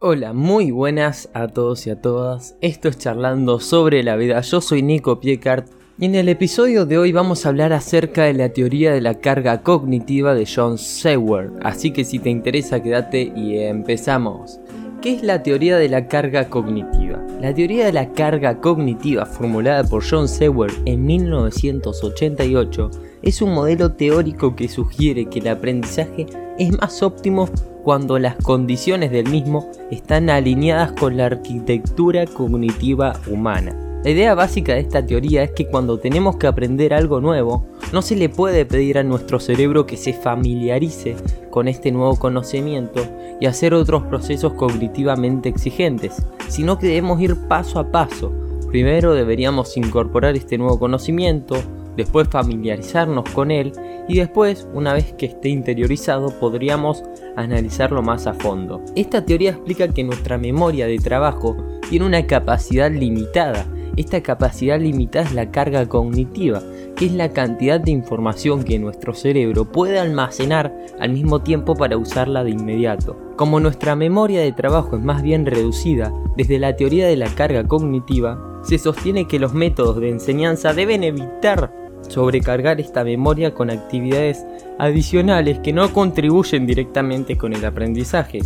Hola, muy buenas a todos y a todas. Esto es Charlando sobre la vida. Yo soy Nico Piecart y en el episodio de hoy vamos a hablar acerca de la teoría de la carga cognitiva de John Seward. Así que si te interesa, quédate y empezamos. ¿Qué es la teoría de la carga cognitiva? La teoría de la carga cognitiva formulada por John Seward en 1988 es un modelo teórico que sugiere que el aprendizaje es más óptimo cuando las condiciones del mismo están alineadas con la arquitectura cognitiva humana. La idea básica de esta teoría es que cuando tenemos que aprender algo nuevo, no se le puede pedir a nuestro cerebro que se familiarice con este nuevo conocimiento y hacer otros procesos cognitivamente exigentes, sino que debemos ir paso a paso. Primero deberíamos incorporar este nuevo conocimiento, después familiarizarnos con él y después, una vez que esté interiorizado, podríamos analizarlo más a fondo. Esta teoría explica que nuestra memoria de trabajo tiene una capacidad limitada. Esta capacidad limitada es la carga cognitiva, es la cantidad de información que nuestro cerebro puede almacenar al mismo tiempo para usarla de inmediato. Como nuestra memoria de trabajo es más bien reducida, desde la teoría de la carga cognitiva, se sostiene que los métodos de enseñanza deben evitar sobrecargar esta memoria con actividades adicionales que no contribuyen directamente con el aprendizaje.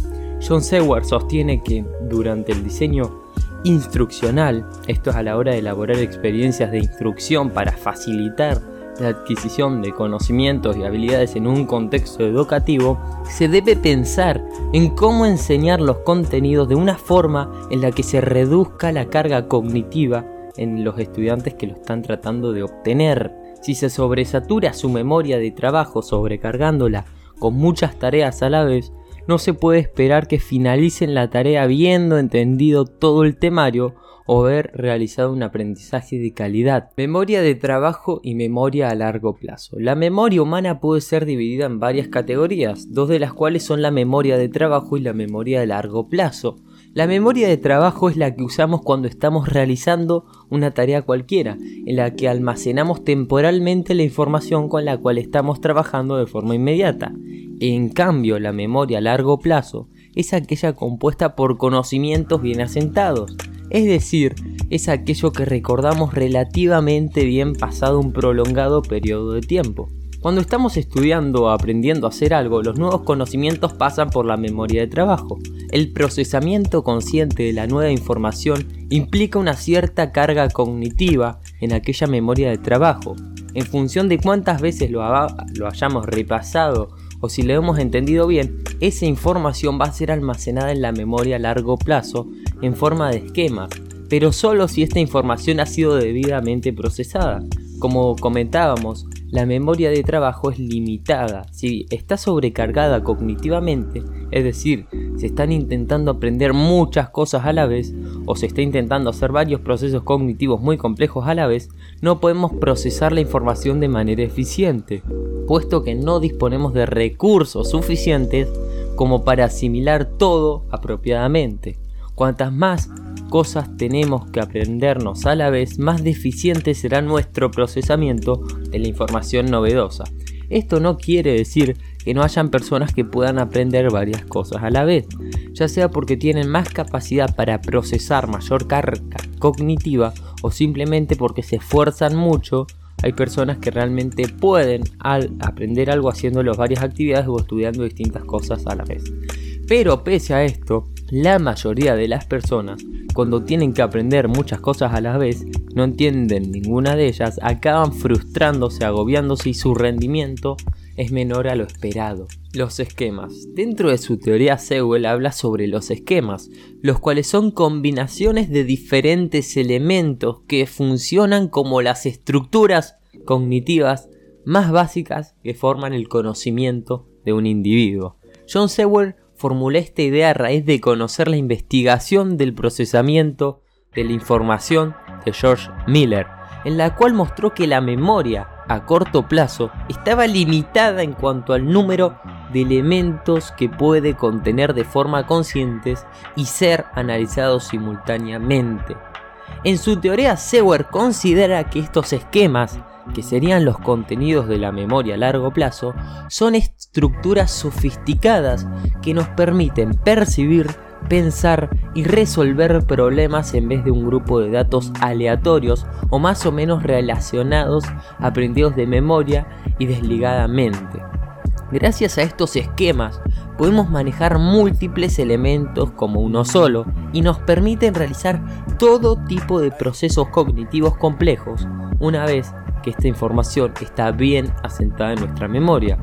John Seward sostiene que durante el diseño instruccional, esto es a la hora de elaborar experiencias de instrucción para facilitar la adquisición de conocimientos y habilidades en un contexto educativo, se debe pensar en cómo enseñar los contenidos de una forma en la que se reduzca la carga cognitiva en los estudiantes que lo están tratando de obtener. Si se sobresatura su memoria de trabajo sobrecargándola con muchas tareas a la vez, no se puede esperar que finalicen la tarea habiendo entendido todo el temario o haber realizado un aprendizaje de calidad. Memoria de trabajo y memoria a largo plazo. La memoria humana puede ser dividida en varias categorías, dos de las cuales son la memoria de trabajo y la memoria de largo plazo. La memoria de trabajo es la que usamos cuando estamos realizando una tarea cualquiera, en la que almacenamos temporalmente la información con la cual estamos trabajando de forma inmediata. En cambio, la memoria a largo plazo es aquella compuesta por conocimientos bien asentados, es decir, es aquello que recordamos relativamente bien pasado un prolongado periodo de tiempo. Cuando estamos estudiando o aprendiendo a hacer algo, los nuevos conocimientos pasan por la memoria de trabajo. El procesamiento consciente de la nueva información implica una cierta carga cognitiva en aquella memoria de trabajo. En función de cuántas veces lo, lo hayamos repasado o si lo hemos entendido bien, esa información va a ser almacenada en la memoria a largo plazo en forma de esquemas, pero solo si esta información ha sido debidamente procesada. Como comentábamos, la memoria de trabajo es limitada. Si está sobrecargada cognitivamente, es decir, se están intentando aprender muchas cosas a la vez o se está intentando hacer varios procesos cognitivos muy complejos a la vez, no podemos procesar la información de manera eficiente, puesto que no disponemos de recursos suficientes como para asimilar todo apropiadamente. Cuantas más cosas tenemos que aprendernos a la vez, más deficiente será nuestro procesamiento de la información novedosa. Esto no quiere decir que no hayan personas que puedan aprender varias cosas a la vez, ya sea porque tienen más capacidad para procesar mayor carga cognitiva o simplemente porque se esfuerzan mucho. Hay personas que realmente pueden aprender algo haciendo varias actividades o estudiando distintas cosas a la vez. Pero pese a esto, la mayoría de las personas, cuando tienen que aprender muchas cosas a la vez, no entienden ninguna de ellas, acaban frustrándose, agobiándose y su rendimiento es menor a lo esperado. Los esquemas. Dentro de su teoría Sewell habla sobre los esquemas, los cuales son combinaciones de diferentes elementos que funcionan como las estructuras cognitivas más básicas que forman el conocimiento de un individuo. John Sewell formulé esta idea a raíz de conocer la investigación del procesamiento de la información de George Miller, en la cual mostró que la memoria a corto plazo estaba limitada en cuanto al número de elementos que puede contener de forma consciente y ser analizados simultáneamente. En su teoría, Seward considera que estos esquemas que serían los contenidos de la memoria a largo plazo, son estructuras sofisticadas que nos permiten percibir pensar y resolver problemas en vez de un grupo de datos aleatorios o más o menos relacionados, aprendidos de memoria y desligadamente. Gracias a estos esquemas podemos manejar múltiples elementos como uno solo y nos permiten realizar todo tipo de procesos cognitivos complejos una vez que esta información está bien asentada en nuestra memoria.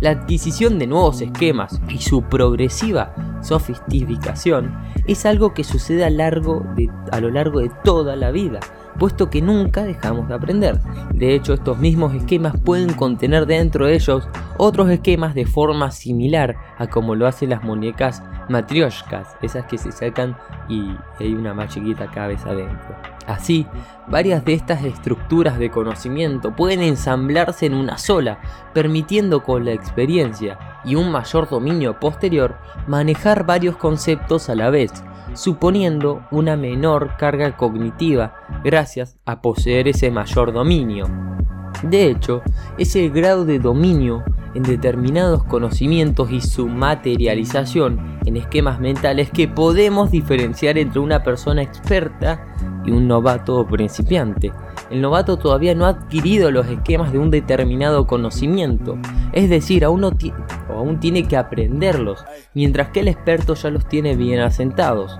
La adquisición de nuevos esquemas y su progresiva sofisticación es algo que sucede a, a lo largo de toda la vida, puesto que nunca dejamos de aprender. De hecho, estos mismos esquemas pueden contener dentro de ellos otros esquemas de forma similar a como lo hacen las muñecas matrioshkas, esas que se sacan y hay una más chiquita vez adentro. Así, varias de estas estructuras de conocimiento pueden ensamblarse en una sola, permitiendo con la experiencia y un mayor dominio posterior manejar varios conceptos a la vez, suponiendo una menor carga cognitiva gracias a poseer ese mayor dominio. De hecho, es el grado de dominio en determinados conocimientos y su materialización en esquemas mentales que podemos diferenciar entre una persona experta y un novato o principiante. El novato todavía no ha adquirido los esquemas de un determinado conocimiento, es decir, aún, aún tiene que aprenderlos, mientras que el experto ya los tiene bien asentados.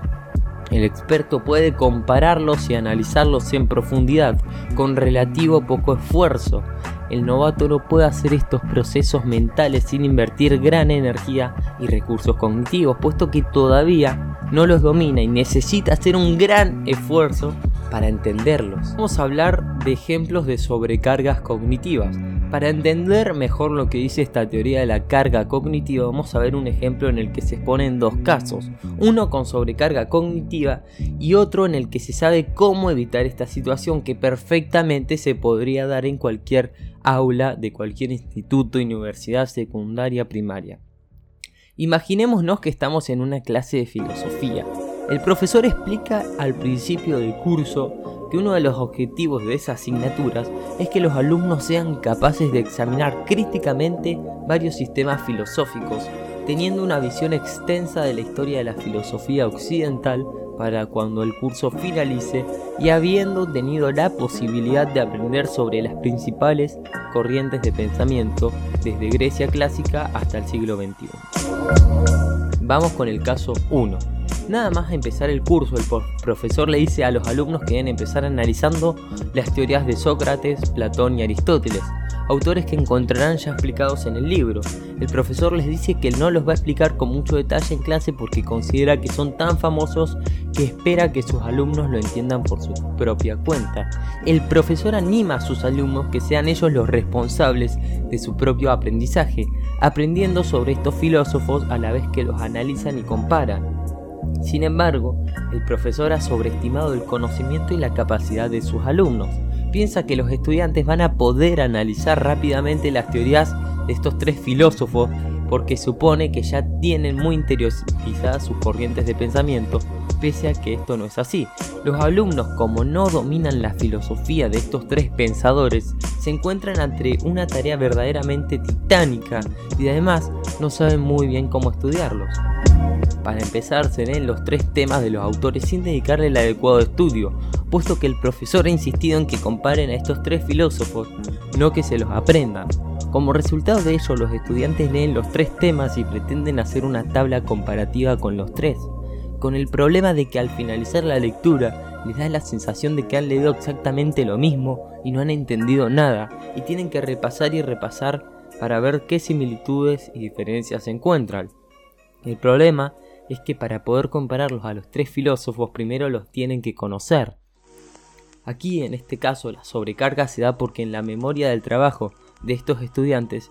El experto puede compararlos y analizarlos en profundidad, con relativo poco esfuerzo. El novato no puede hacer estos procesos mentales sin invertir gran energía y recursos cognitivos, puesto que todavía no los domina y necesita hacer un gran esfuerzo para entenderlos. Vamos a hablar de ejemplos de sobrecargas cognitivas. Para entender mejor lo que dice esta teoría de la carga cognitiva, vamos a ver un ejemplo en el que se exponen dos casos, uno con sobrecarga cognitiva y otro en el que se sabe cómo evitar esta situación que perfectamente se podría dar en cualquier aula de cualquier instituto, universidad secundaria, primaria. Imaginémonos que estamos en una clase de filosofía. El profesor explica al principio del curso que uno de los objetivos de esas asignaturas es que los alumnos sean capaces de examinar críticamente varios sistemas filosóficos, teniendo una visión extensa de la historia de la filosofía occidental para cuando el curso finalice y habiendo tenido la posibilidad de aprender sobre las principales corrientes de pensamiento desde Grecia clásica hasta el siglo XXI. Vamos con el caso 1. Nada más empezar el curso, el profesor le dice a los alumnos que deben empezar analizando las teorías de Sócrates, Platón y Aristóteles, autores que encontrarán ya explicados en el libro. El profesor les dice que no los va a explicar con mucho detalle en clase porque considera que son tan famosos que espera que sus alumnos lo entiendan por su propia cuenta. El profesor anima a sus alumnos que sean ellos los responsables de su propio aprendizaje, aprendiendo sobre estos filósofos a la vez que los analizan y comparan. Sin embargo, el profesor ha sobreestimado el conocimiento y la capacidad de sus alumnos piensa que los estudiantes van a poder analizar rápidamente las teorías de estos tres filósofos porque supone que ya tienen muy interiorizadas sus corrientes de pensamiento, pese a que esto no es así. Los alumnos, como no dominan la filosofía de estos tres pensadores, se encuentran ante una tarea verdaderamente titánica y además no saben muy bien cómo estudiarlos. Para empezar, se leen los tres temas de los autores sin dedicarle el adecuado estudio, puesto que el profesor ha insistido en que comparen a estos tres filósofos, no que se los aprendan. Como resultado de ello, los estudiantes leen los tres temas y pretenden hacer una tabla comparativa con los tres, con el problema de que al finalizar la lectura les da la sensación de que han leído exactamente lo mismo y no han entendido nada, y tienen que repasar y repasar para ver qué similitudes y diferencias encuentran. El problema es que para poder compararlos a los tres filósofos primero los tienen que conocer. Aquí en este caso la sobrecarga se da porque en la memoria del trabajo de estos estudiantes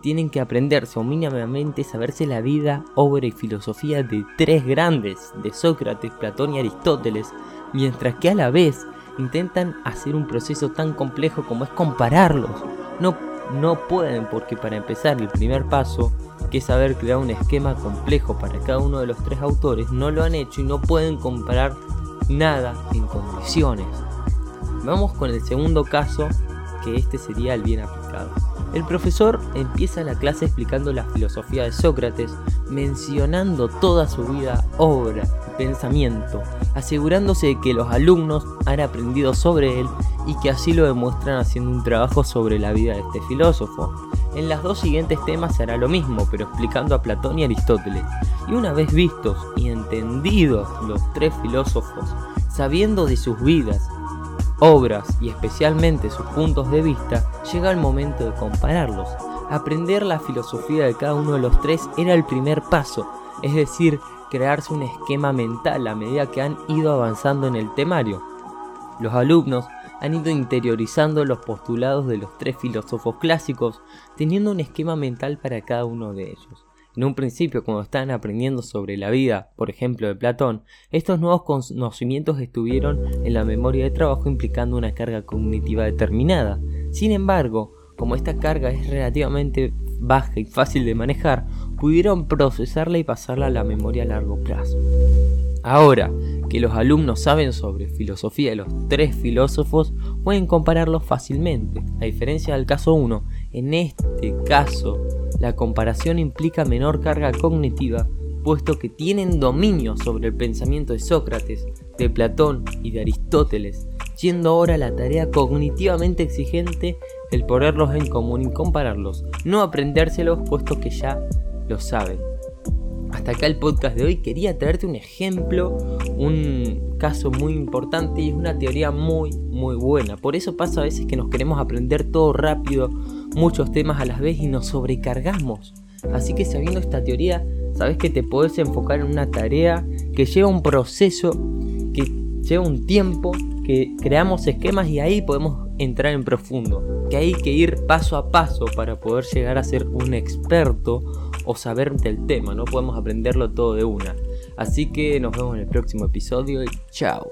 tienen que aprenderse o mínimamente saberse la vida, obra y filosofía de tres grandes, de Sócrates, Platón y Aristóteles, mientras que a la vez intentan hacer un proceso tan complejo como es compararlos. No, no pueden porque para empezar el primer paso, que es saber crear un esquema complejo para cada uno de los tres autores, no lo han hecho y no pueden comparar nada en condiciones. Vamos con el segundo caso, que este sería el bien aplicado. El profesor empieza la clase explicando la filosofía de Sócrates, mencionando toda su vida, obra y pensamiento, asegurándose de que los alumnos han aprendido sobre él y que así lo demuestran haciendo un trabajo sobre la vida de este filósofo. En las dos siguientes temas hará lo mismo, pero explicando a Platón y Aristóteles. Y una vez vistos y entendidos los tres filósofos, sabiendo de sus vidas, obras y especialmente sus puntos de vista, llega el momento de compararlos. Aprender la filosofía de cada uno de los tres era el primer paso, es decir, crearse un esquema mental a medida que han ido avanzando en el temario. Los alumnos han ido interiorizando los postulados de los tres filósofos clásicos, teniendo un esquema mental para cada uno de ellos. En un principio, cuando estaban aprendiendo sobre la vida, por ejemplo, de Platón, estos nuevos conocimientos estuvieron en la memoria de trabajo implicando una carga cognitiva determinada. Sin embargo, como esta carga es relativamente baja y fácil de manejar, pudieron procesarla y pasarla a la memoria a largo plazo. Ahora que los alumnos saben sobre filosofía de los tres filósofos, pueden compararlos fácilmente. A diferencia del caso 1, en este caso la comparación implica menor carga cognitiva, puesto que tienen dominio sobre el pensamiento de Sócrates, de Platón y de Aristóteles, siendo ahora la tarea cognitivamente exigente el ponerlos en común y compararlos, no aprendérselos puesto que ya lo saben. Hasta acá el podcast de hoy quería traerte un ejemplo, un caso muy importante y es una teoría muy muy buena. Por eso pasa a veces que nos queremos aprender todo rápido, muchos temas a la vez y nos sobrecargamos. Así que sabiendo esta teoría, sabes que te puedes enfocar en una tarea que lleva un proceso, que lleva un tiempo, que creamos esquemas y ahí podemos entrar en profundo. Que hay que ir paso a paso para poder llegar a ser un experto o saber del tema, no podemos aprenderlo todo de una. Así que nos vemos en el próximo episodio y chao.